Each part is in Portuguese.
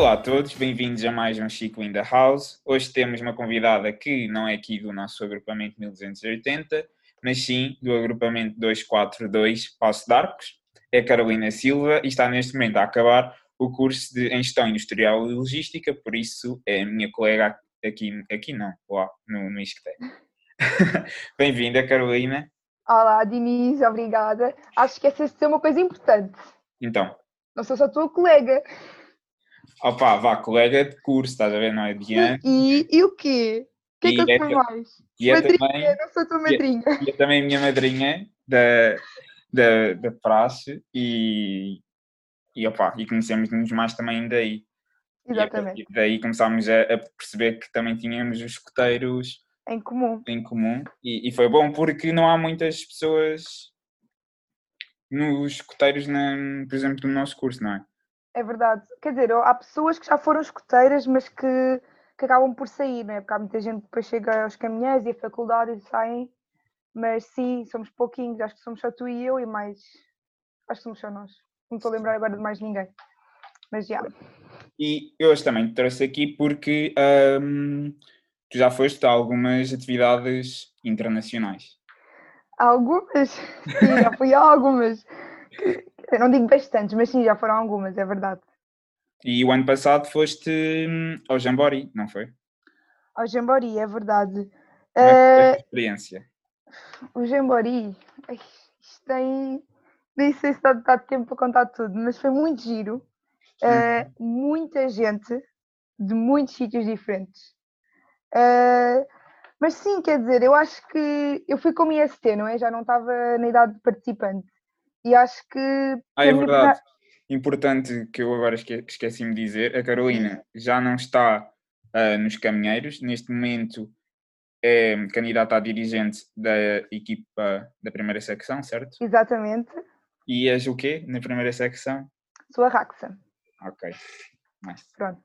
Olá a todos, bem-vindos a mais um Chico in the House. Hoje temos uma convidada que não é aqui do nosso agrupamento 1280, mas sim do agrupamento 242 Passo de Arcos. É Carolina Silva e está neste momento a acabar o curso de em Gestão Industrial e Logística, por isso é a minha colega aqui, aqui não, lá no, no ISCTE. Bem-vinda, Carolina. Olá, Denise, obrigada. Acho que de ser uma coisa importante. Então. Não sou só tua colega. Opa, vá, colega de curso, estás a ver, não é? Diante. E, e, e o quê? O que é que eu sou mais? E madrinha, também, não sou tua madrinha. E, e é também minha madrinha da, da, da praxe e, e, opa, e conhecemos-nos mais também daí. Exatamente. E daí começámos a, a, perceber que também tínhamos os escoteiros em comum. Em comum. E, e, foi bom porque não há muitas pessoas nos escoteiros, na, por exemplo, no nosso curso, não é? É verdade. Quer dizer, há pessoas que já foram escoteiras, mas que, que acabam por sair, não é? Porque há muita gente que depois chega aos caminhões e a faculdade e saem. Mas sim, somos pouquinhos. Acho que somos só tu e eu e mais. Acho que somos só nós. Não estou a lembrar agora de mais ninguém. Mas já. E eu hoje também te trouxe aqui porque hum, tu já foste a algumas atividades internacionais. Algumas? Sim, já fui a algumas. Eu não digo bastantes, mas sim, já foram algumas, é verdade. E o ano passado foste hum, ao Jambori, não foi? Ao Jambori, é verdade. É uh, experiência? O Jambori, isto tem. Nem sei se dá, dá tempo para contar tudo, mas foi muito giro. Uh, muita gente de muitos sítios diferentes. Uh, mas sim, quer dizer, eu acho que eu fui como IST, não é? Já não estava na idade de participante. E acho que. Ah, é verdade. Importante que eu agora esque esqueci-me de dizer: a Carolina já não está uh, nos caminheiros, neste momento é candidata a dirigente da equipa da primeira secção, certo? Exatamente. E és o quê na primeira secção? Sou a Raxa. Ok. Nice. Pronto.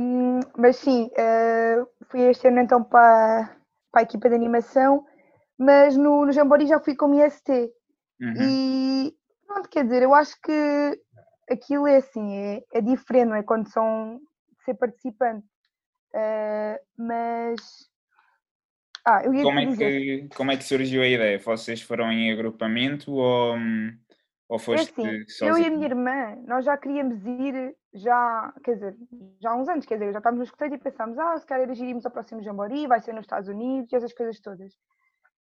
Um, mas sim, uh, fui este ano então para, para a equipa de animação, mas no, no Jambori já fui como IST. Uhum. E pronto, quer dizer, eu acho que aquilo é assim, é, é diferente, não é? Quando são ser participante. Uh, mas. Ah, eu ia como, é que, como é que surgiu a ideia? Vocês foram em agrupamento ou, ou é foste é assim, Eu e a minha irmã, nós já queríamos ir, já, quer dizer, já há uns anos, quer dizer, já estávamos no escoteiro e pensámos, ah, se calhar iríamos ao próximo Jambori, vai ser nos Estados Unidos e essas coisas todas.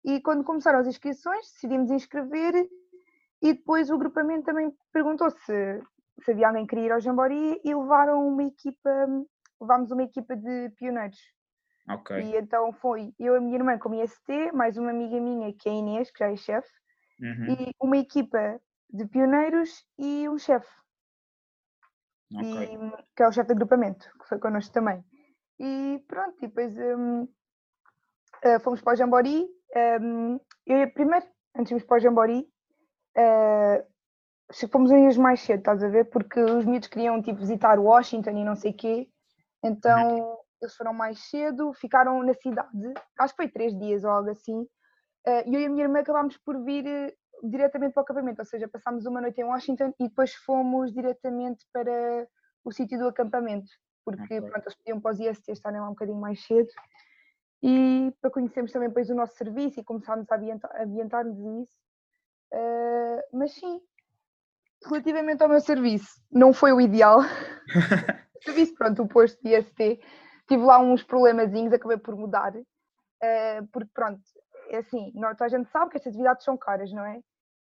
E quando começaram as inscrições, decidimos inscrever e depois o grupamento também perguntou se, se havia alguém que queria ir ao Jambori e levaram uma equipa, levámos uma equipa de pioneiros. Ok. E então foi eu e a minha irmã como IST, mais uma amiga minha que é a Inês, que já é chefe, uhum. e uma equipa de pioneiros e um chefe. Okay. que é o chefe de agrupamento, que foi connosco também. E pronto, e depois um, uh, fomos para o Jambori um, eu, primeiro, antes de irmos para o Jambori, uh, fomos uns mais cedo, estás a ver? Porque os miúdos queriam tipo, visitar Washington e não sei o quê. Então uhum. eles foram mais cedo, ficaram na cidade, acho que foi três dias ou algo assim. Uh, e eu e a minha irmã acabámos por vir uh, diretamente para o acampamento, ou seja, passámos uma noite em Washington e depois fomos diretamente para o sítio do acampamento, porque okay. pronto, eles pediam para os IST estarem lá um bocadinho mais cedo e para conhecermos também depois o nosso serviço e começarmos a ambientar-nos isso. Uh, mas sim, relativamente ao meu serviço, não foi o ideal. o serviço, pronto, o posto de IST, tive lá uns problemazinhos, acabei por mudar, uh, porque pronto, é assim, nós, a gente sabe que estas atividades são caras, não é?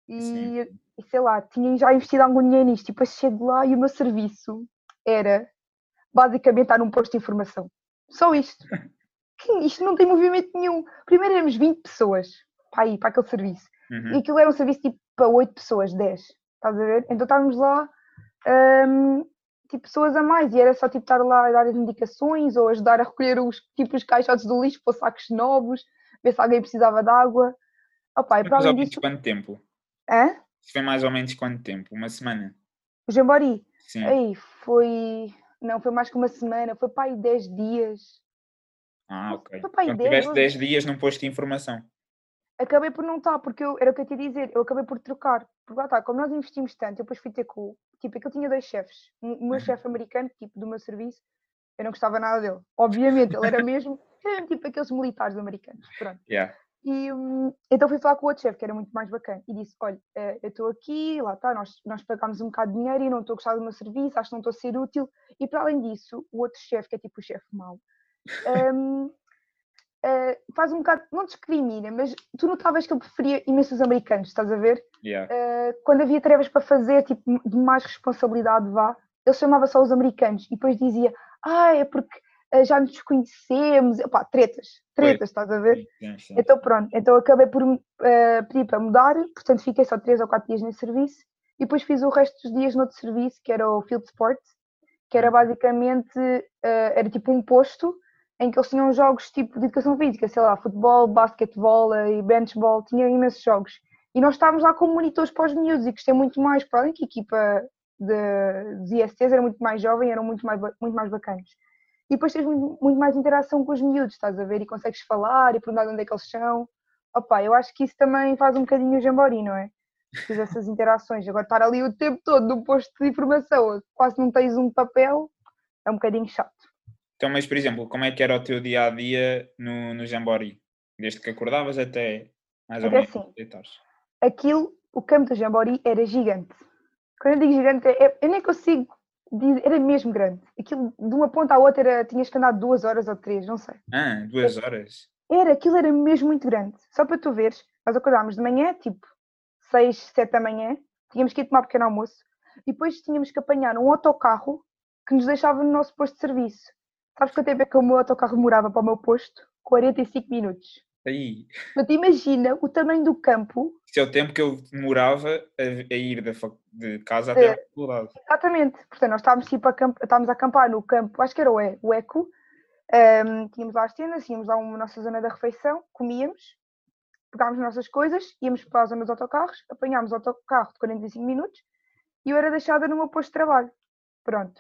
E, e, sei lá, tinha já investido algum dinheiro nisto, e depois chego lá e o meu serviço era basicamente estar num posto de informação. Só isto. isto não tem movimento nenhum. Primeiro éramos 20 pessoas para ir para aquele serviço. Uhum. E aquilo era um serviço tipo para 8 pessoas, 10. Estás a ver? Então estávamos lá, um, tipo, pessoas a mais. E era só tipo estar lá a dar as indicações ou ajudar a recolher os, tipo, os caixotes do lixo para sacos novos, ver se alguém precisava de água. Opa, e para mais ou menos disso... quanto tempo? Hã? Foi mais ou menos quanto tempo? Uma semana? O Jambori? Sim. Aí, foi... Não, foi mais que uma semana. Foi para aí 10 dias. Ah, ok. Então tiveste 10 dias num posto de informação. acabei por não estar, porque eu, era o que eu te ia dizer, eu acabei por trocar. Porque lá está, como nós investimos tanto, eu depois fui ter com, tipo, aquilo tinha dois chefes. O meu Uhum. chefe americano, tipo, do meu serviço, eu não gostava nada dele. Obviamente, ele era mesmo, era tipo aqueles militares americanos, pronto. Yeah. E hum, então fui falar com o outro chefe, que era muito mais bacana, e disse: Olha, eh, eu estou aqui, lá está, nós, nós pagámos um bocado de dinheiro e não estou a gostar do meu serviço, acho que não estou a ser útil. E para além disso, o outro chefe, que é tipo o chefe mau, hum, eh, faz um bocado, não discrimina, mas tu notavas que ele preferia imenso os americanos, estás a ver? Yeah. Eh, quando havia tarefas para fazer, tipo, de mais responsabilidade, vá, ele chamava só os americanos e depois dizia: Ah, é porque eh, já nos conhecemos, Epá, tretas, tretas, estás a ver? Sim, sim. Então pronto, então acabei por eh, pedir para mudar, portanto fiquei só 3 ou 4 dias nesse serviço e depois fiz o resto dos dias noutro serviço, que era o Field Sport, que era basicamente, eh, era tipo um posto em que eles tinham jogos tipo de educação física, sei lá, futebol, basquetebol e benchball, tinha imensos jogos. E nós estávamos lá como monitores para os miúdos e gostei muito mais, para além que a equipa de, dos ISTs era muito mais jovem, eram muito mais, muito mais bacanas. E depois tens muito, muito mais interação com os miúdos, estás a ver? E consegues falar e perguntar de onde é que eles são. Opa, eu acho que isso também faz um bocadinho o jambori, não é? Fiz essas interações. Agora estar ali o tempo todo no posto de informação, quase não tens um papel, é um bocadinho chato. Então, mas por exemplo, como é que era o teu dia a dia no, no Jambori? Desde que acordavas até mais ou Era menos assim. deitares. Aquilo, o campo do jambori era gigante. Quando eu digo gigante, é- eu nem consigo dizer, era mesmo grande. Aquilo de uma ponta à outra era, tinhas que andar duas horas ou três, não sei. Ah, duas horas. Era, aquilo era mesmo muito grande. Só para tu veres, nós acordámos de manhã, tipo 6, 7 da manhã, tínhamos que ir tomar pequeno almoço e depois tínhamos que apanhar um autocarro que nos deixava no nosso posto de serviço. Sabes quanto tempo é que o meu autocarro demorava para o meu posto? 45 minutos. Aí, Portanto, imagina o tamanho do campo. isso é o tempo que eu demorava a, a ir da de casa até É. à faculdade. Exatamente. Portanto, nós estávamos, tipo, a, camp... estávamos a acampar no campo, acho que era o, e... o Eco. Ahm, tínhamos lá as tendas, tínhamos lá uma nossa zona da refeição, comíamos, pegávamos as nossas coisas, íamos para a zona dos autocarros, apanhámos o autocarro de 45 minutos e eu era deixada no meu posto de trabalho. Pronto.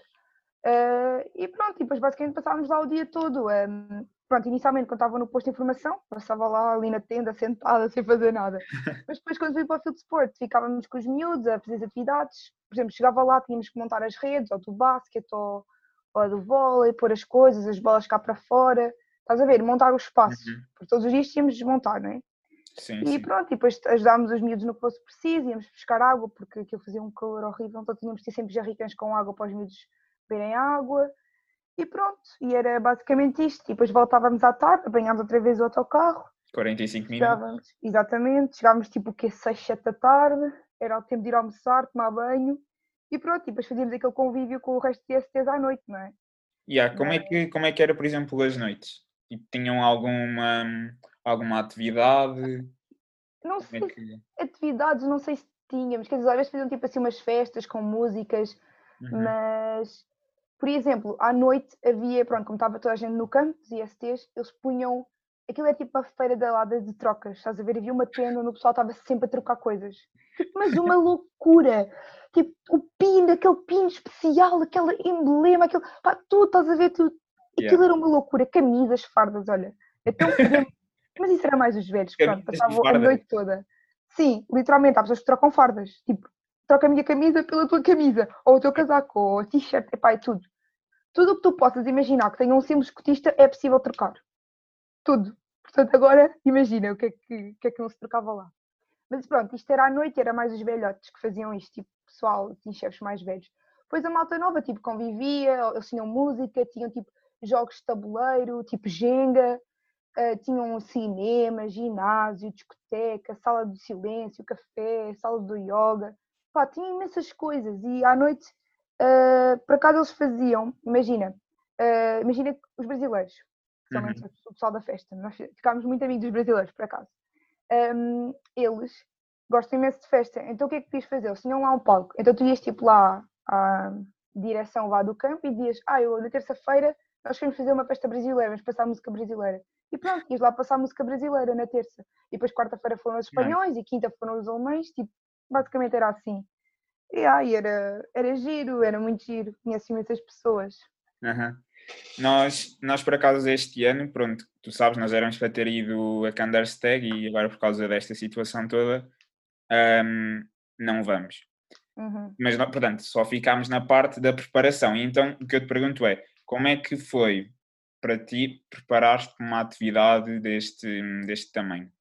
Ah, e pronto, e depois basicamente passávamos lá o dia todo. ahm, pronto, inicialmente quando estava no posto de informação, passava lá ali na tenda, sentada, sem fazer nada. Mas depois quando fui para o Field Sport, ficávamos com os miúdos a fazer as atividades. Por exemplo, chegava lá, tínhamos que montar as redes, ou do basquete, ou, ou do vôlei, pôr as coisas, as bolas cá para fora. Estás a ver? Montar o espaço. Uhum. Porque todos os dias tínhamos de desmontar, não é? Sim, E sim. pronto, e depois ajudámos os miúdos no que fosse preciso, íamos buscar água, porque aquilo fazia um calor horrível, então tínhamos de ter sempre jarricãs com água para os miúdos beberem água. E pronto, e era basicamente isto. E depois voltávamos à tarde, apanhámos outra vez o autocarro, 45 minutos. chegávamos, exatamente, chegávamos tipo o quê? 6, 7 da tarde, era o tempo de ir almoçar, tomar banho, e pronto, e depois fazíamos aquele convívio com o resto de STs à noite, não é? Yeah, como, é Mas- que, como é que era, por exemplo, as noites? Tipo, tinham alguma, alguma atividade? Não Como sei é que... atividades, não sei se tínhamos, quer dizer, às vezes faziam tipo assim umas festas com músicas, Uhum. mas, por exemplo, à noite havia, pronto, como estava toda a gente no campo, os ISTs, eles punham, aquilo é tipo a feira da lada de trocas, estás a ver? Havia uma tenda onde o pessoal estava sempre a trocar coisas, mas uma loucura, tipo o pino, aquele pino especial, aquele emblema, aquele, pá, tudo, estás a ver, tudo, aquilo Yeah. era uma loucura, camisas, fardas, olha, então, podemos- mas isso era mais os velhos, pronto, passavam a noite toda. Sim, literalmente, há pessoas que trocam fardas, tipo, troca a minha camisa pela tua camisa, ou o teu casaco, ou t-shirt, epá, é tudo. Tudo o que tu possas imaginar que tenha um símbolo escotista é possível trocar. Tudo. Portanto, agora imagina o que é que, que, é que não se trocava lá. Mas pronto, isto era à noite, era mais os velhotes que faziam isto, tipo, pessoal, assim, chefes mais velhos. Depois a malta nova, tipo, convivia, eles tinham música, tinham, tipo, jogos de tabuleiro, tipo, jenga, eh, tinham cinema, ginásio, discoteca, sala do silêncio, café, sala do yoga. Pá, tinha imensas coisas. E à noite, eh, por acaso eles faziam, imagina, eh, imagina os brasileiros, especialmente o pessoal da festa, nós ficámos muito amigos dos brasileiros, por acaso. Ahm, eles gostam imenso de festa, então o que é que podias fazer? Eles tinham lá um palco, então tu ias tipo lá à direção lá do campo e dizias, ah, eu na terça-feira nós queremos fazer uma festa brasileira, vamos passar música brasileira. E pronto, ias lá passar música brasileira na terça. E depois quarta-feira foram os espanhóis e quinta foram os alemães, tipo, basicamente era assim. E aí era, era giro, era muito giro, conheci imensas pessoas. Aham. Nós, nós, por acaso, este ano, pronto, tu sabes, nós éramos para ter ido a Candersteg e agora, por causa desta situação toda, um, não vamos. Uhum. Mas, portanto, só ficámos na parte da preparação. E então, o que eu te pergunto é, como é que foi para ti preparar-te para uma atividade deste, deste tamanho?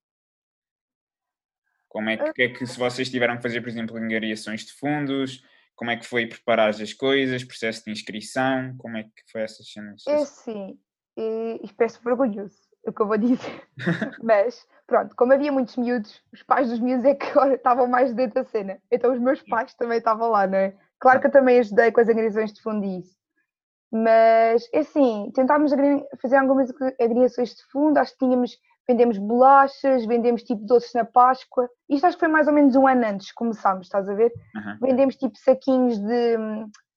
Como é que, que, é que, se vocês tiveram que fazer, por exemplo, angariações de fundos, como é que foi preparar as coisas, processo de inscrição, como é que foi essas cenas? É sim, e, e peço vergonhoso o que eu vou dizer, mas pronto, como havia muitos miúdos, os pais dos miúdos é que estavam mais dentro da cena, então os meus pais também estavam lá, não é? Claro que eu também ajudei com as agressões de fundo e isso, mas é assim, tentámos fazer algumas agregações de fundo, acho que tínhamos, vendemos bolachas, vendemos tipo doces na Páscoa, isto acho que foi mais ou menos um ano antes que começámos, estás a ver? Uhum. Vendemos tipo saquinhos de,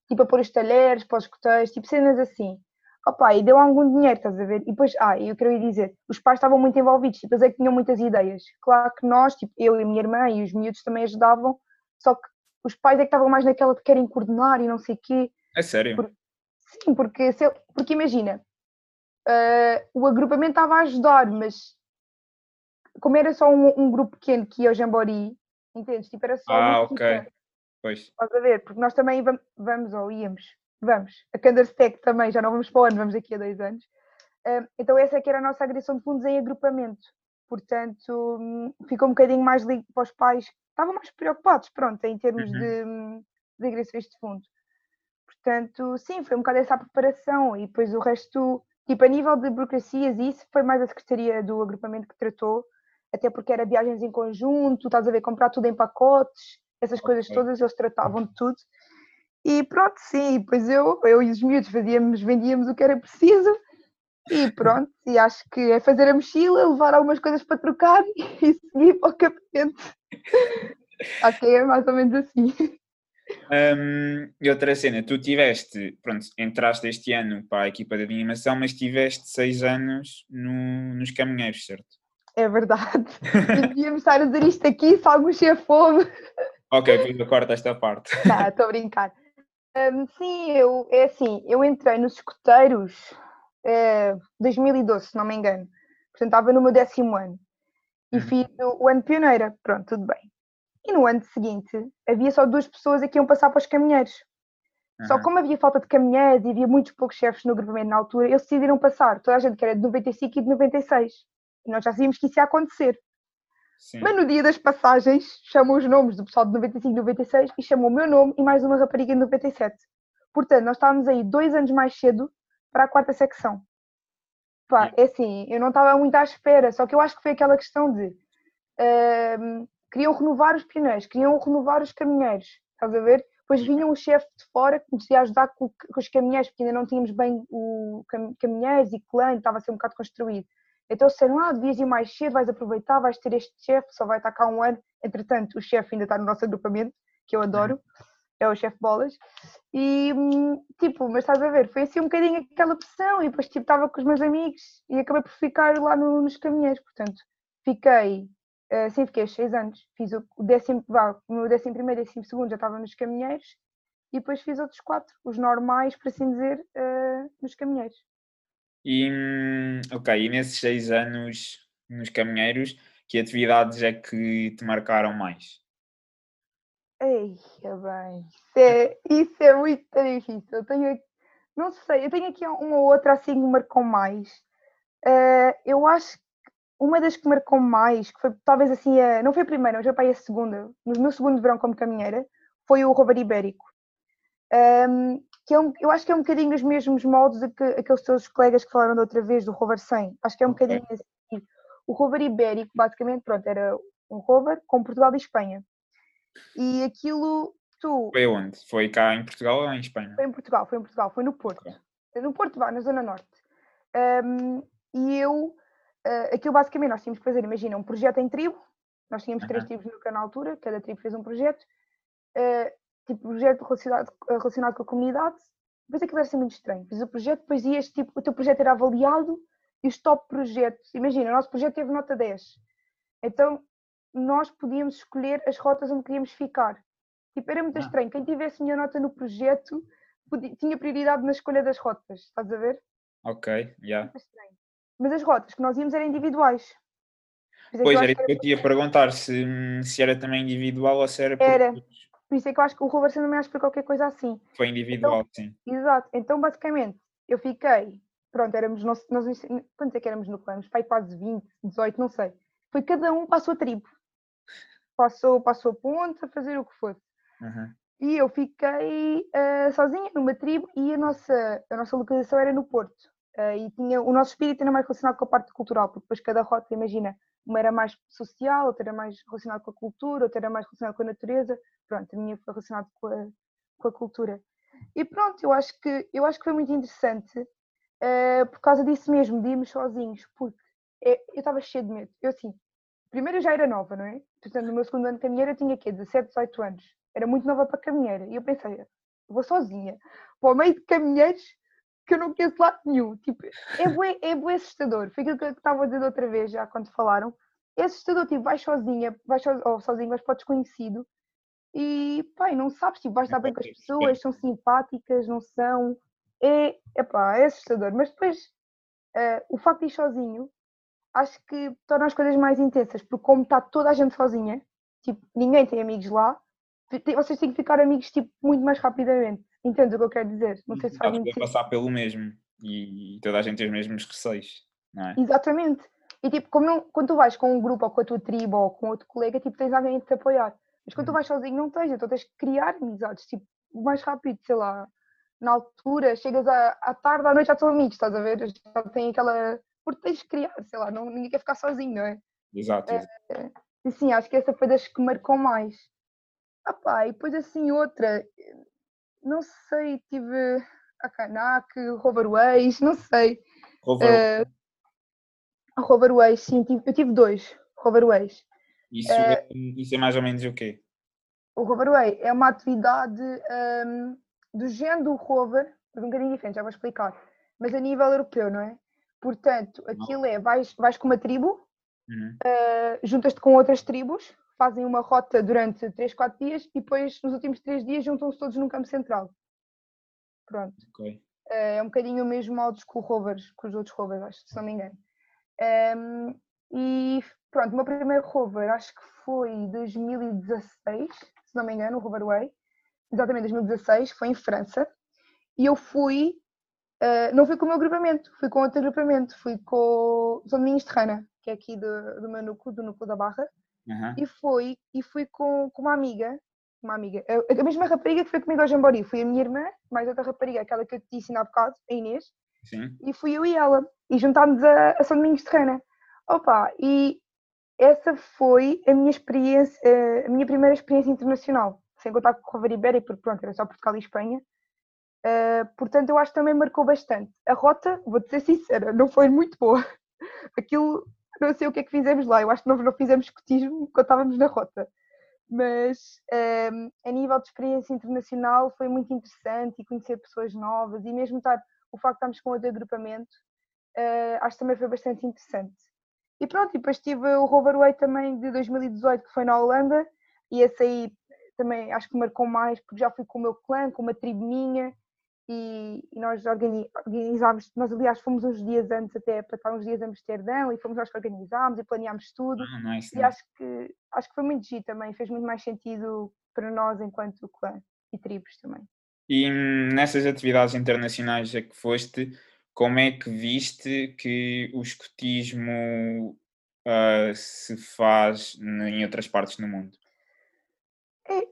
tipo a pôr os talheres, para os coteiros, tipo cenas assim opa, e deu algum dinheiro, estás a ver? E depois, ah, eu queria dizer, os pais estavam muito envolvidos, tipo, eles é que tinham muitas ideias. Claro que nós, tipo, eu e a minha irmã e os miúdos também ajudavam, só que os pais é que estavam mais naquela de querem coordenar e não sei o quê. É sério? Por, sim, porque, se, porque imagina, uh, o agrupamento estava a ajudar, mas como era só um, um grupo pequeno que ia ao Jambori, entendes? Tipo, era só. Ah, ok. Pois. Estás a ver? Porque nós também vamos, vamos ou íamos vamos. A Candersteg também, já não vamos para o ano, vamos daqui a dois anos. Então essa é que era a nossa agressão de fundos em agrupamento. Portanto, hum, ficou um bocadinho mais para os pais, estavam mais preocupados, pronto, em termos uhum. de, de agressões de fundo. Portanto, sim, foi um bocado essa a preparação e depois o resto, tipo, a nível de burocracias, isso foi mais a Secretaria do Agrupamento que tratou, até porque era viagens em conjunto, estás a ver, comprar tudo em pacotes, essas okay. coisas todas, eles tratavam de tudo. E pronto, sim, pois eu, eu e os miúdos fazíamos, vendíamos o que era preciso e pronto, e acho que é fazer a mochila, levar algumas coisas para trocar e seguir para o campamento. acho que é mais ou menos assim. Um, e outra cena, tu tiveste, pronto, entraste este ano para a equipa de animação, mas tiveste seis anos no, nos caminheiros, certo? É verdade. devíamos estar a dizer isto aqui se algum cheio fome. Ok, eu corto esta parte. Tá, estou a brincar. Um, sim, eu, é assim, eu entrei nos escuteiros em uh, 2012, se não me engano. Portanto, estava no meu décimo ano. E uhum. fiz o, o ano pioneira, pronto, tudo bem. E no ano seguinte, havia só duas pessoas que iam passar para os caminheiros. Uhum. Só como havia falta de caminheiros e havia muitos poucos chefes no grupamento na altura, eles decidiram passar. Toda a gente que era de 95 e de 96. Nós já sabíamos que isso ia acontecer. Sim. Mas no dia das passagens, chamam os nomes do pessoal de 95 e 96 e chamam o meu nome e mais uma rapariga de 97. Portanto, nós estávamos aí dois anos mais cedo para a quarta secção. Pá, é assim, eu não estava muito à espera, só que eu acho que foi aquela questão de uh, queriam renovar os pioneiros, queriam renovar os caminheiros, estás a ver? Depois vinha um chefe de fora que nos ia ajudar com, com, os caminheiros, porque ainda não tínhamos bem o cam, caminheiros e clã, estava a ser um bocado construído. Então disseram, ah, devias ir mais cedo, vais aproveitar, vais ter este chefe, só vai estar cá um ano. Entretanto, o chefe ainda está no nosso agrupamento, que eu adoro, é o chefe Bolas. E, tipo, mas estás a ver, foi assim um bocadinho aquela pressão e depois, tipo, estava com os meus amigos e acabei por ficar lá no, nos caminhões. Portanto, fiquei, uh, sim, fiquei seis anos. Fiz o, décimo, vá, o meu décimo primeiro e décimo segundo já estava nos caminheiros e depois fiz outros quatro, os normais, por assim dizer, uh, nos caminheiros. E, hum, ok, e nesses seis anos nos caminheiros, que atividades é que te marcaram mais? Ei, bem, isso é, isso é muito difícil. Eu tenho, não sei, eu tenho aqui uma ou outra assim que me marcou mais. Uh, eu acho que uma das que marcou mais, que foi talvez assim, a, não foi a primeira, mas para a segunda, no meu segundo verão como caminheira, foi o roubar ibérico. Um, que é um, eu acho que é um bocadinho os mesmos moldes que aqueles teus colegas que falaram da outra vez do rover 100. Acho que é um okay. bocadinho assim. O rover ibérico, basicamente, pronto, era um rover com Portugal e Espanha. E aquilo, tu... Foi onde? Foi cá em Portugal ou em Espanha? Foi em Portugal, foi em Portugal, foi no Porto. Okay. No Porto, na Zona Norte. Um, e eu, uh, aquilo basicamente nós tínhamos que fazer, imagina, um projeto em tribo. Nós tínhamos uh -huh. três tribos no canal altura, cada tribo fez um projeto. Uh, tipo, projeto relacionado, relacionado com a comunidade, depois aquilo era ser muito estranho. Fiz o projeto, depois ias, tipo, o teu projeto era avaliado e os top projetos, imagina, o nosso projeto teve nota 10. Então, nós podíamos escolher as rotas onde queríamos ficar. Tipo, era muito ah. estranho. Quem tivesse melhor nota no projeto tinha prioridade na escolha das rotas, estás a ver? Ok, já. Yeah. Mas as rotas que nós íamos eram individuais. É pois, era isso que eu te ia perguntar, se, se era também individual ou se era... Era, por isso é que eu acho que o Robertson também acho que foi qualquer coisa assim. Foi individual, então, sim. Exato, então basicamente eu fiquei, pronto, éramos, nós, nós quantos é que éramos no plano? Pai quase 20, 18, não sei. Foi cada um para a sua tribo. Passou, passou a ponta, a fazer o que fosse. Uhum. E eu fiquei uh, sozinha numa tribo e a nossa, a nossa localização era no Porto. Uh, e tinha, o nosso espírito era mais relacionado com a parte cultural, porque depois cada rota, imagina, uma era mais social, outra era mais relacionada com a cultura, outra era mais relacionada com a natureza. Pronto, a minha foi relacionada com a, com a cultura. E pronto, eu acho que, eu acho que foi muito interessante uh, por causa disso mesmo, de irmos sozinhos, porque é, eu estava cheio de medo. Eu assim, primeiro eu já era nova, não é? Portanto, no meu segundo ano de caminheira eu tinha quê? 17, 18 anos. Era muito nova para caminheira. E eu pensei, vou sozinha, para o meio de caminheiros que eu não conheço lado nenhum. Tipo, é bué, é bué assustador. Foi aquilo que eu estava a dizer outra vez, já quando falaram. É assustador, tipo, vais sozinha, vais so, ou sozinho, vais para o desconhecido e, pai, não sabes, tipo, vais estar bem com as pessoas, são simpáticas, não são. É, epá, é assustador. Mas depois, uh, o facto de ir sozinho, acho que torna as coisas mais intensas, porque como está toda a gente sozinha, tipo, ninguém tem amigos lá, vocês têm que ficar amigos, tipo, muito mais rapidamente. Entendes o que eu quero dizer? Não sei se faz muito passar pelo mesmo e toda a gente tem os mesmos receios, não é? Exatamente. E tipo, como não, quando tu vais com um grupo ou com a tua tribo ou com outro colega, tipo, tens alguém a te apoiar. Mas quando tu uhum. vais sozinho, não tens, então tens que criar amizades, tipo, o mais rápido, sei lá, na altura, chegas à, à tarde, à noite já são amigos, estás a ver? Já tem aquela. Porque tens que criar, sei lá, não, ninguém quer ficar sozinho, não é? Exato. É, é, e sim, acho que essa foi das que marcou mais. Ah pá, e depois assim outra, não sei, tive a Kanak, Roverways, não sei. Rover... Uh, Roverways, sim, tive, eu tive dois Roverways. Isso, uh, é, isso é mais ou menos o quê? O Roverway é uma atividade um, do género do rover, mas um bocadinho diferente, já vou explicar, mas a nível europeu, não é? Portanto, aquilo é, vais, vais com uma tribo, uhum. uh, juntas-te com outras tribos, fazem uma rota durante 3, 4 dias e depois nos últimos 3 dias juntam-se todos num campo central. Pronto. Okay. É um bocadinho o mesmo modo que, o rovers, com os outros rovers, acho, se não me engano. Um, e pronto, o meu primeiro rover acho que foi 2016, se não me engano, o Roverway. Exatamente, 2016, foi em França. E eu fui, uh, não fui com o meu agrupamento, fui com outro agrupamento, fui com o São Domingos de Rana, que é aqui do, do meu núcleo, do núcleo da Barra. Uhum. E, fui, e fui com, com uma amiga, uma amiga, a, a, mesma rapariga que foi comigo ao Jambori, foi a minha irmã, mais outra rapariga, aquela que eu te disse há bocado, a Inês, Sim. e fui eu e ela, e juntámos a, a São Domingos de Rana. Opa, e essa foi a minha experiência, a minha primeira experiência internacional, sem contar com o Rover Ibérico, porque pronto, era só Portugal e Espanha. Uh, portanto, eu acho que também marcou bastante. A rota, vou-te ser sincera, não foi muito boa. Aquilo não sei o que é que fizemos lá, eu acho que nós não fizemos escotismo quando estávamos na rota. Mas um, ehm, a nível de experiência internacional foi muito interessante e conhecer pessoas novas e mesmo estar, o facto de estarmos com outro agrupamento, uh, acho que também foi bastante interessante. E pronto, e depois tive o Roverway também de 2018, que foi na Holanda, e esse aí também acho que marcou mais, porque já fui com o meu clã, com uma tribo minha, e, e nós organizámos, nós aliás fomos uns dias antes até para estar uns dias em Amsterdão e fomos nós que organizámos e planeámos tudo ah, nice, e acho que acho que foi muito giro também, fez muito mais sentido para nós enquanto clã e tribos também. E hum, nessas atividades internacionais a que foste, como é que viste que o escotismo uh, se faz em outras partes do mundo? É...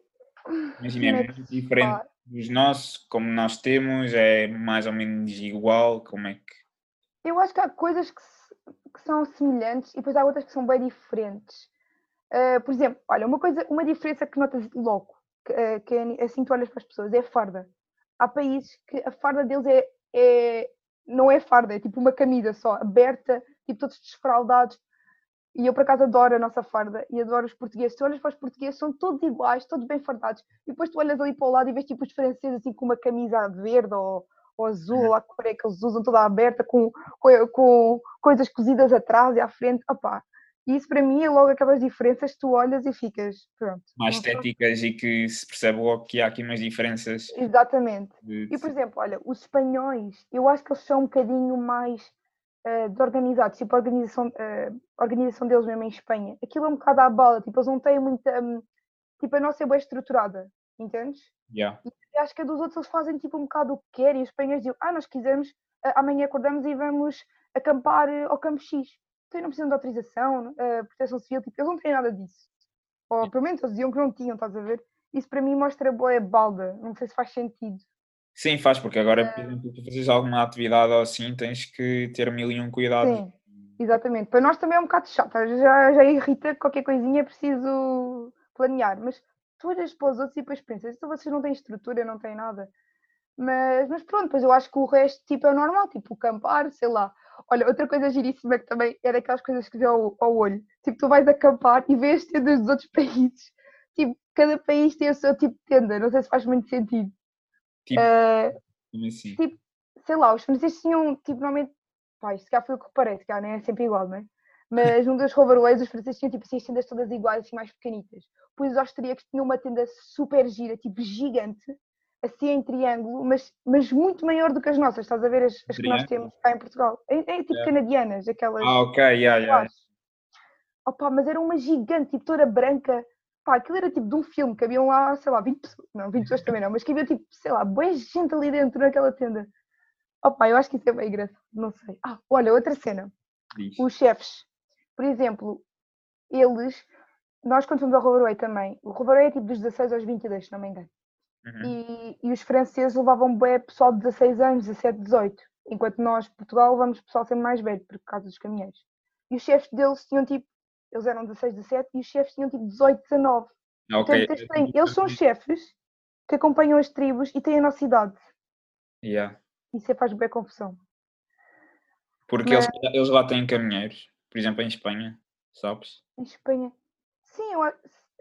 Imagina, é muito diferente os nossos, como nós temos, é mais ou menos igual? Como é que. Eu acho que há coisas que, que são semelhantes e depois há outras que são bem diferentes. Uh, por exemplo, olha, uma coisa, uma diferença que notas logo, que, uh, que é, assim tu olhas para as pessoas, é a farda. Há países que a farda deles é, é não é farda, é tipo uma camisa só, aberta, tipo todos desfraldados. E eu, por acaso, adoro a nossa farda e adoro os portugueses. Tu olhas para os portugueses, são todos iguais, todos bem fardados. E depois tu olhas ali para o lado e vês tipo os franceses assim com uma camisa verde ou, ou azul, lá que é que eles usam, toda aberta, com, com, com, coisas cozidas atrás e à frente. Opá, E isso para mim é logo aquelas diferenças que tu olhas e ficas, pronto. Mais estéticas e que se percebe logo que há aqui umas diferenças. Exatamente. De... E por exemplo, olha, os espanhóis, eu acho que eles são um bocadinho mais uh, de organizados, tipo a organização, uh, organização deles mesmo em Espanha. Aquilo é um bocado à bala, tipo, eles não têm muita. Um, tipo, a nossa é bem estruturada, entendes? Yeah. E acho que a dos outros eles fazem tipo um bocado o que querem e os espanhóis dizem, ah, nós quisermos, uh, amanhã acordamos e vamos acampar ao campo X então não precisam de autorização, uh, proteção civil, tipo, eles não têm nada disso. Ou pelo menos eles diziam que não tinham, estás a ver? Isso para mim mostra boa balda, não sei se faz sentido. Sim, faz, porque agora, por exemplo, tu fazes alguma atividade ou assim, tens que ter mil e um cuidado. Sim, exatamente. Para nós também é um bocado chato, já, já irrita qualquer coisinha, é preciso planear, mas tu olhas para os outros e depois pensas, então vocês não têm estrutura, não têm nada. Mas, mas pronto, pois eu acho que o resto tipo, é normal, tipo acampar, sei lá. Olha, outra coisa giríssima que também é daquelas coisas que vê ao, ao olho. Tipo, tu vais acampar e vês tendas dos outros países. Tipo, cada país tem o seu tipo de tenda, não sei se faz muito sentido. Tipo, uh, assim? tipo sei lá, os franceses tinham, tipo, normalmente, pá, isto cá foi o que reparei, cá não é sempre igual, não é? Mas um dos Hoverways, os franceses tinham tipo assim as tendas todas iguais, assim mais pequenitas. Pois os austríacos tinham uma tenda super gira, tipo gigante, assim em triângulo, mas, mas muito maior do que as nossas, estás a ver as, as que nós temos cá em Portugal. É, é tipo yeah. canadianas, aquelas. Ah, ok, yeah, yeah. Opa, mas era uma gigante, tipo toda branca. Pá, aquilo era tipo de um filme, que haviam lá, sei lá, 20 pessoas, não, 20 pessoas também não, mas que havia tipo, sei lá, boa gente ali dentro naquela tenda. Opa, eu acho que isso é bem engraçado, não sei. Ah, olha, outra cena. Os chefes, por exemplo, eles, nós quando fomos ao Roverway também, o Roverway é tipo dos 16 aos 22, se não me engano. Uhum. E, e, os franceses levavam bem pessoal de 16 anos, 17, 18, enquanto nós, Portugal, levamos pessoal sempre mais velho, por causa dos caminhões. E os chefes deles tinham tipo, eles eram 16, 17 e os chefes tinham tipo 18, 19. Okay. Então, estranho. Eles são chefes que acompanham as tribos e têm a nossa idade. Yeah. Isso é faz bem confusão. Porque Mas... eles, eles lá têm caminheiros, por exemplo, em Espanha, sabes? Em Espanha. Sim, eu,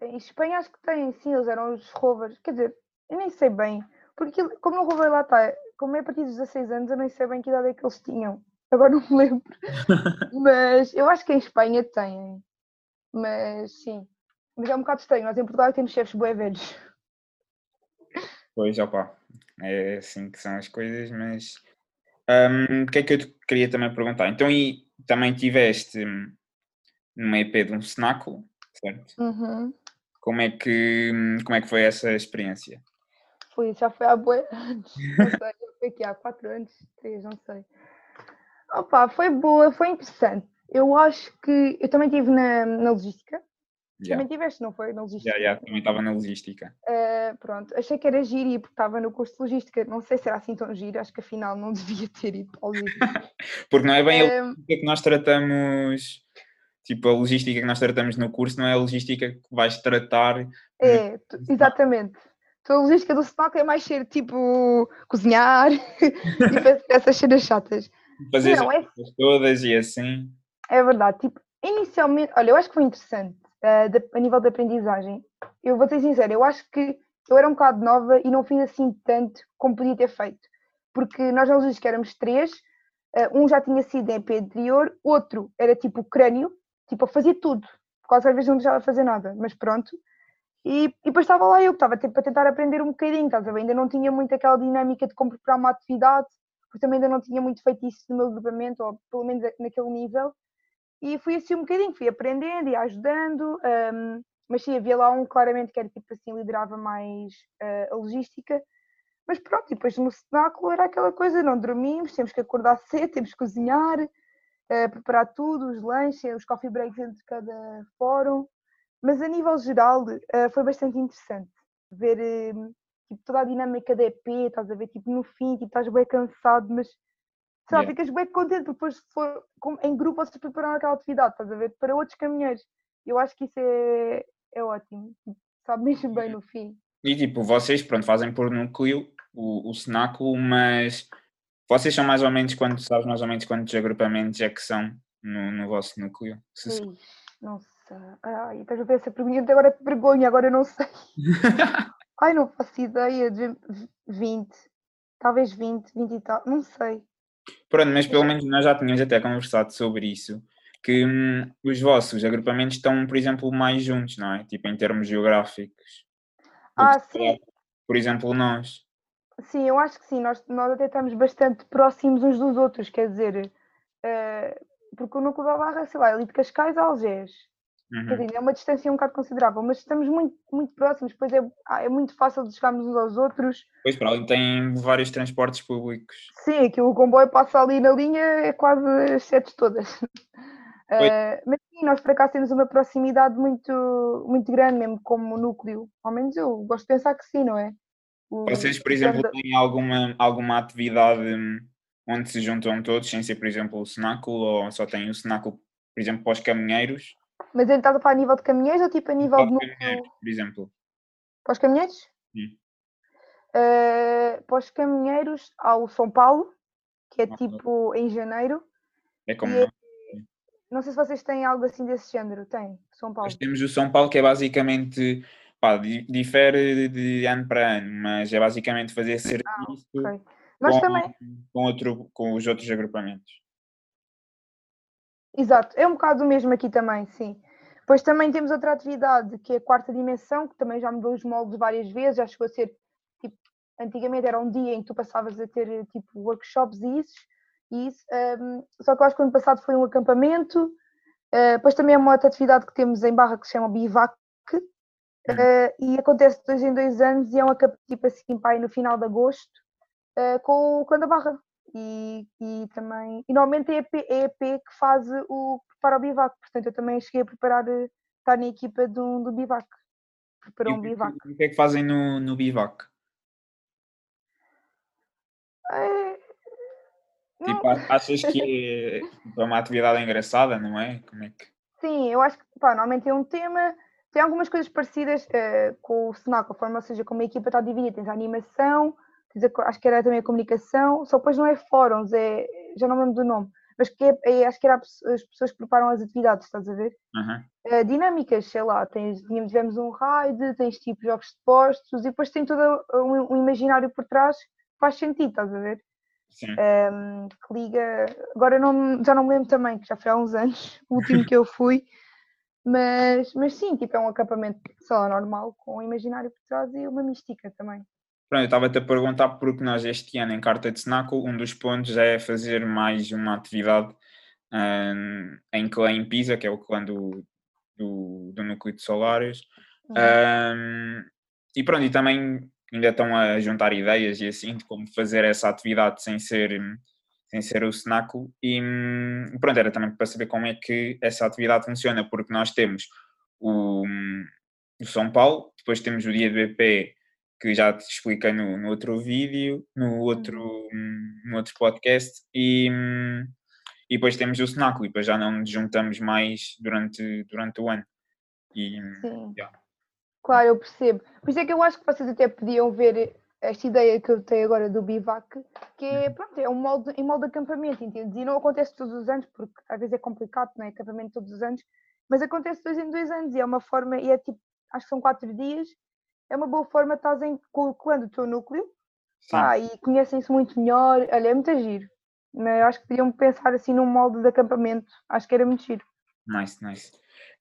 em Espanha acho que têm, sim, eles eram os rovers. Quer dizer, eu nem sei bem, porque como não roubei lá está, como é a partir dos 16 anos, eu nem sei bem que idade é que eles tinham. Agora não me lembro. mas eu acho que em Espanha têm. Mas sim. Mas é um bocado estranho. Nós em Portugal temos chefes bué velhos. Pois, opa. É assim que são as coisas, mas. Um, o que é que eu te queria também perguntar? Então, e também tiveste numa EP de um cenáculo, certo? Uhum. Como é que, como é que foi essa experiência? Foi, já foi há boa anos. Não sei, já foi aqui há quatro anos, três, não sei. Opa, foi boa, foi interessante. Eu acho que eu também estive na, na logística. Yeah. Também tiveste, não foi? Na logística. Yeah, yeah, também estava na logística. Uh, pronto, achei que era giro porque estava no curso de logística. Não sei se era assim tão giro, acho que afinal não devia ter ido para a logística. porque não é bem uh, a logística que nós tratamos Tipo, a logística que nós tratamos no curso não é a logística que vais tratar. É, exatamente. Então, a logística do SNAC é mais ser tipo cozinhar e fazer essas cenas chatas. Fazer não, é... todas e assim. É verdade. Tipo, inicialmente, olha, eu acho que foi interessante uh, de, a nível de aprendizagem. Eu vou ser sincera, eu acho que eu era um bocado nova e não fiz assim tanto como podia ter feito. Porque nós na logística éramos três, uh, um já tinha sido em EP anterior, outro era tipo crânio, Tipo, eu fazia tudo. Quase às vezes não deixava de fazer nada, mas pronto. E, e depois estava lá eu, que estava tipo, a tentar aprender um bocadinho, estás a ver? Ainda não tinha muito aquela dinâmica de como preparar uma atividade, porque também ainda não tinha muito feito isso no meu agrupamento, ou pelo menos naquele nível. E fui assim um bocadinho, fui aprendendo e ajudando, um, mas sim, havia lá um claramente que era tipo assim, liderava mais uh, a logística. Mas pronto, depois no cenáculo era aquela coisa, não dormimos, temos que acordar cedo, temos que cozinhar, uh, preparar tudo, os lanches, os coffee breaks entre cada fórum. Mas a nível geral uh, foi bastante interessante ver tipo, toda a dinâmica da EP, estás a ver, tipo, no fim, tipo, estás bem cansado, mas sei lá, yeah. ficas bem contente porque depois se for em grupo vocês preparam aquela atividade, estás a ver, para outros caminheiros. Eu acho que isso é, é ótimo, sabe mesmo bem no fim. E tipo, vocês, pronto, fazem por núcleo o, o cenáculo, mas vocês são mais ou menos quantos, sabes mais ou menos quantos agrupamentos é que são no, no vosso núcleo? Se... Ui, não sei. Ai, estás a ver essa pergunta agora que vergonha, agora eu não sei. Ai, não faço ideia de 20, talvez 20, 20 e tal, não sei. Pronto, mas pelo menos nós já tínhamos até conversado sobre isso, que hum, os vossos agrupamentos estão, por exemplo, mais juntos, não é? Tipo, em termos geográficos. Ah, sim. Por exemplo, nós. Sim, eu acho que sim, nós, nós até estamos bastante próximos uns dos outros, quer dizer, uh, porque o núcleo da Barra, sei lá, é ali de Cascais a Algés. Uhum. É uma distância um bocado considerável, mas estamos muito, muito próximos, depois é, ah, é muito fácil de chegarmos uns aos outros. Pois, para ali tem vários transportes públicos. Sim, aqui o comboio passa ali na linha, é quase as sete todas. Uh, mas sim, nós por acaso temos uma proximidade muito, muito grande, mesmo como núcleo. Ao menos eu gosto de pensar que sim, não é? O, Vocês, por exemplo, têm alguma, alguma atividade hum, onde se juntam todos, sem ser, por exemplo, o cenáculo, ou só tem o cenáculo, por exemplo, para os caminheiros? Mas ele está a falar a nível de caminheiros ou tipo a nível para de núcleo? por exemplo. Para os caminheiros? Sim. Uh, para os caminheiros há o São Paulo, que é tipo em janeiro. É como é, não sei se vocês têm algo assim desse género. Tem, São Paulo. Nós temos o São Paulo, que é basicamente. Pá, difere de ano para ano, mas é basicamente fazer ah, serviço ah, okay. Com, também. Com, outro, com os outros agrupamentos. Exato, é um bocado o mesmo aqui também, sim. Depois também temos outra atividade que é a quarta dimensão, que também já mudou os moldes várias vezes, já chegou a ser tipo, antigamente era um dia em que tu passavas a ter tipo workshops e isso, isso. Um, só que eu acho que o ano passado foi um acampamento. Uh, depois também é uma outra atividade que temos em Barra que se chama Bivac. Uh, e acontece de dois em dois anos e é um acampamento tipo assim, pai, no final de agosto, uh, com o Clã da Barra. E, e também. E normalmente é a EP, é a EP que faz o prepara o bivac. Portanto, eu também cheguei a preparar, estar na equipa do, do bivac. Preparou um bivac. O que é que fazem no, no bivac? É, Tipo, achas que é uma atividade engraçada, não é? Como é que... Sim, eu acho que pá, normalmente é um tema, tem algumas coisas parecidas uh, com o Senac, a forma, ou seja, como a equipa está dividida, tens a animação, acho que era também a comunicação, só depois não é fóruns, é, já não lembro do nome, mas que é, é, acho que era as pessoas que preparam as atividades, estás a ver? Uhum. Uh, dinâmicas, sei lá, tens, tivemos um raid, tens tipo jogos de postos e depois tem todo um, um imaginário por trás que faz sentido, estás a ver? Um, que liga. Agora não, já não me lembro também, que já foi há uns anos, o último que eu fui, mas, mas sim, tipo, é um acampamento só normal, com um imaginário por trás e uma mística também. Pronto, eu estava-te a perguntar porque nós este ano em Carta de Senaco, um dos pontos é fazer mais uma atividade um, em clã em Pisa, que é o clã do, do, do núcleo de Solários. Uhum. Um, e pronto, e também ainda estão a juntar ideias e assim de como fazer essa atividade sem ser sem ser o cenáculo e pronto, era também para saber como é que essa atividade funciona, porque nós temos o, o São Paulo, depois temos o dia do BP que já te expliquei no, no outro vídeo, no outro, uhum. no outro podcast e, e depois temos o cenáculo e depois já não nos juntamos mais durante, durante o ano. E, Sim. Yeah. Claro, eu percebo. Por isso é que eu acho que vocês até podiam ver esta ideia que eu tenho agora do bivac, que é, uhum. pronto, é um molde, em molde de acampamento, entendes? E não acontece todos os anos, porque às vezes é complicado, não é? Acampamento todos os anos, mas acontece dois em dois anos e é uma forma, e é tipo, acho que são quatro dias, é uma boa forma de estás em, colocando o teu núcleo pá, e conhecem-se muito melhor. Olha, é muito giro. Mas acho que podiam pensar assim num molde de acampamento, acho que era muito giro. Nice, nice.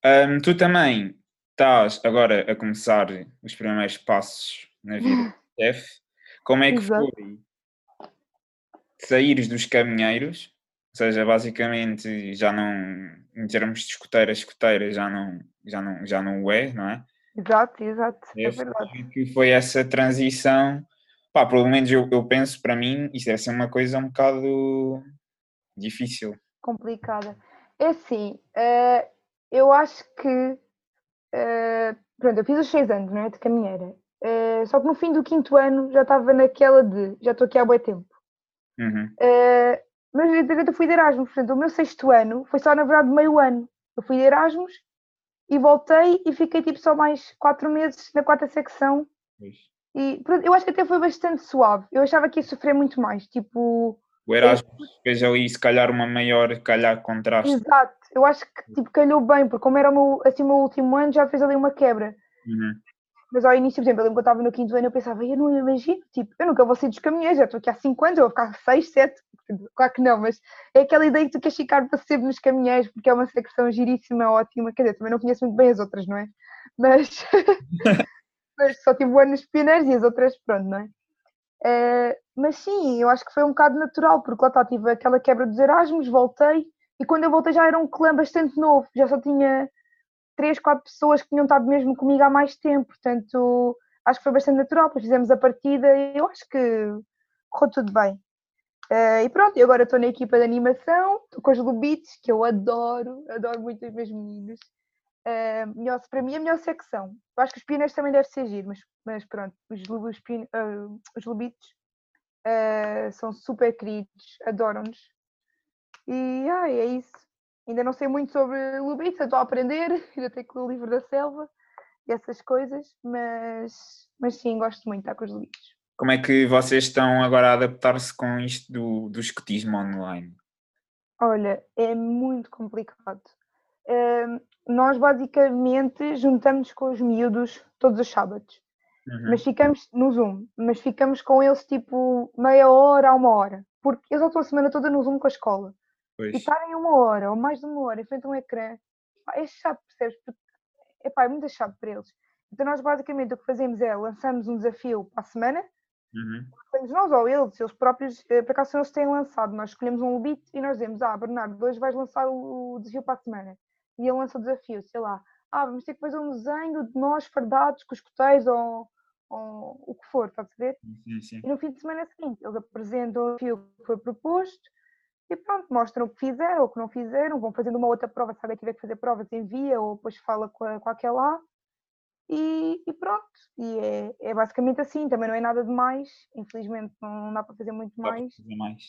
Um, tu também estás agora a começar os primeiros passos na vida de chefe, como é que Exato. foi saíres dos caminheiros, ou seja, basicamente já não, em termos de escoteira, escoteira já não, já não, já não o é, não é? Exato, exato, é, é verdade. Que foi essa transição, pá, pelo menos eu, eu penso para mim, isso deve ser uma coisa um bocado difícil. Complicada. É assim, uh, eu acho que Uh, pronto, eu fiz os seis anos, não é? De caminheira. Uh, só que no fim do quinto ano já estava naquela de já estou aqui há bom tempo. Uhum. Uh, mas eu fui de Erasmus, portanto, o meu sexto ano foi só na verdade meio ano. Eu fui de Erasmus e voltei e fiquei tipo só mais quatro meses na quarta secção. Isso. E pronto, eu acho que até foi bastante suave. Eu achava que ia sofrer muito mais. Tipo, o Erasmus fez ali se calhar uma maior calhar contraste. Exato, eu acho que tipo, calhou bem, porque como era o meu, assim, o meu último ano, já fez ali uma quebra. Uhum. Mas ao início, por exemplo, eu lembro que eu estava no quinto ano, eu pensava, eu não imagino, tipo, eu nunca vou ser dos caminhões, já estou aqui há 5 anos, eu vou ficar 6, 7, claro que não, mas é aquela ideia que tu queres ficar para sempre nos caminhões, porque é uma secção giríssima, ótima, quer dizer, também não conheço muito bem as outras, não é? Mas, mas só tive um ano nos pioneiros e as outras, pronto, não é? Uh, mas sim, eu acho que foi um bocado natural, porque lá está, tive aquela quebra dos Erasmus, voltei, e quando eu voltei já era um clã bastante novo, já só tinha três, quatro pessoas que tinham estado mesmo comigo há mais tempo, portanto acho que foi bastante natural, depois fizemos a partida e eu acho que correu tudo bem. Uh, e pronto, e agora estou na equipa de animação, com os Lubites, que eu adoro, adoro muito os meus meninos. Uh, melhor, para mim, a melhor secção. Eu acho que os pioneiros também devem ser giro, mas, mas pronto, os, os, uh, os Lubites são super queridos, adoram-nos. E ai, é isso. Ainda não sei muito sobre Lubites, estou a aprender, ainda tenho que ler o livro da selva e essas coisas, mas, mas sim, gosto muito de estar com os Lubites. Como é que vocês estão agora a adaptar-se com isto do, do escotismo online? Olha, é muito complicado. Uh, nós basicamente juntamos com os miúdos todos os sábados, uhum. mas ficamos no Zoom, mas ficamos com eles tipo meia hora a uma hora, porque eles estão a semana toda no Zoom com a escola. Pois. E estarem uma hora ou mais de uma hora em frente a um ecrã, é chato, percebes? Porque epá, é muito chato para eles. Então nós basicamente o que fazemos é lançamos um desafio para a semana, Uhum. nós ou eles, eles próprios, eh, por acaso eles têm lançado, nós escolhemos um beat e nós dizemos, ah, Bernardo, hoje vais lançar o desafio para a semana. E ele lança o desafio, sei lá, ah, vamos ter que fazer um desenho de nós fardados com os coteiros ou, ou o que for, estás a ver? Sim, sim. E no fim de semana seguinte, eles apresentam o desafio que foi proposto e pronto, mostram o que fizeram ou o que não fizeram, vão fazendo uma outra prova, se alguém tiver que fazer provas, envia ou depois fala com, a, com aquela lá e, e, pronto, e é, é, basicamente assim, também não é nada de mais, infelizmente não dá para fazer muito mais. Fazer mais.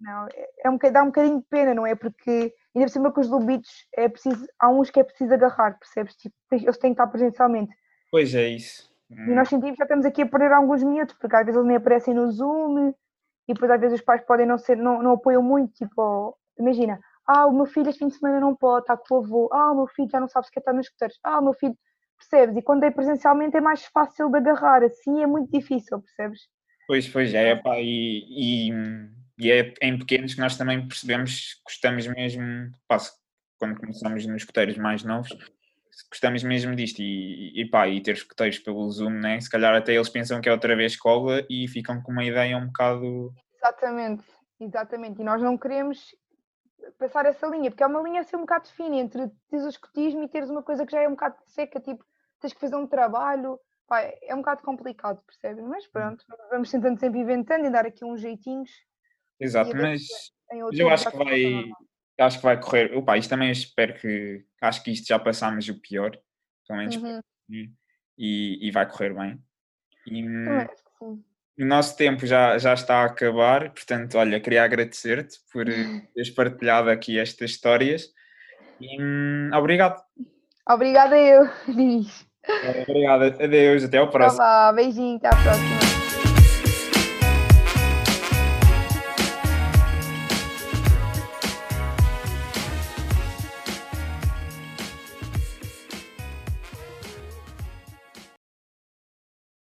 Não, é, é um, dá um bocadinho de pena, não é? Porque ainda por cima com os lobitos é preciso, há uns que é preciso agarrar, percebes? Tipo, eles têm que estar presencialmente. Pois é isso. E nós sentimos que já estamos aqui a perder alguns minutos, porque às vezes eles nem aparecem no Zoom e depois às vezes os pais podem não ser, não, não apoiam muito, tipo, imagina, ah, o meu filho este fim de semana não pode, está com o avô, ah, o meu filho já não sabe se quer estar nos escuteiros, ah, o meu filho percebes? E quando é presencialmente é mais fácil de agarrar, assim é muito difícil, percebes? Pois, pois é, pá, e, e, e, é em pequenos que nós também percebemos, gostamos mesmo, pá, quando começamos nos escuteiros mais novos, gostamos mesmo disto e, e pá, e ter escuteiros pelo Zoom, né? se calhar até eles pensam que é outra vez escola e ficam com uma ideia um bocado... Exatamente, exatamente, e nós não queremos passar essa linha, porque é uma linha assim um bocado fina entre teres o escutismo e teres uma coisa que já é um bocado seca, tipo, tens que fazer um trabalho, pá, é um bocado complicado, percebes? Mas hum. pronto, vamos tentando sempre inventando e dar aqui uns jeitinhos. Exato, mas eu acho que vai, acho que vai correr. Opa, isto também espero que acho que isto já passámos o pior, pelo menos uhum. e, e vai correr bem. E, o nosso tempo já, já está a acabar, portanto, olha, queria agradecer-te por teres partilhado aqui estas histórias e hum, obrigado. Obrigada eu, Obrigado, adeus, até ao próximo. Tá beijinho, até a próxima.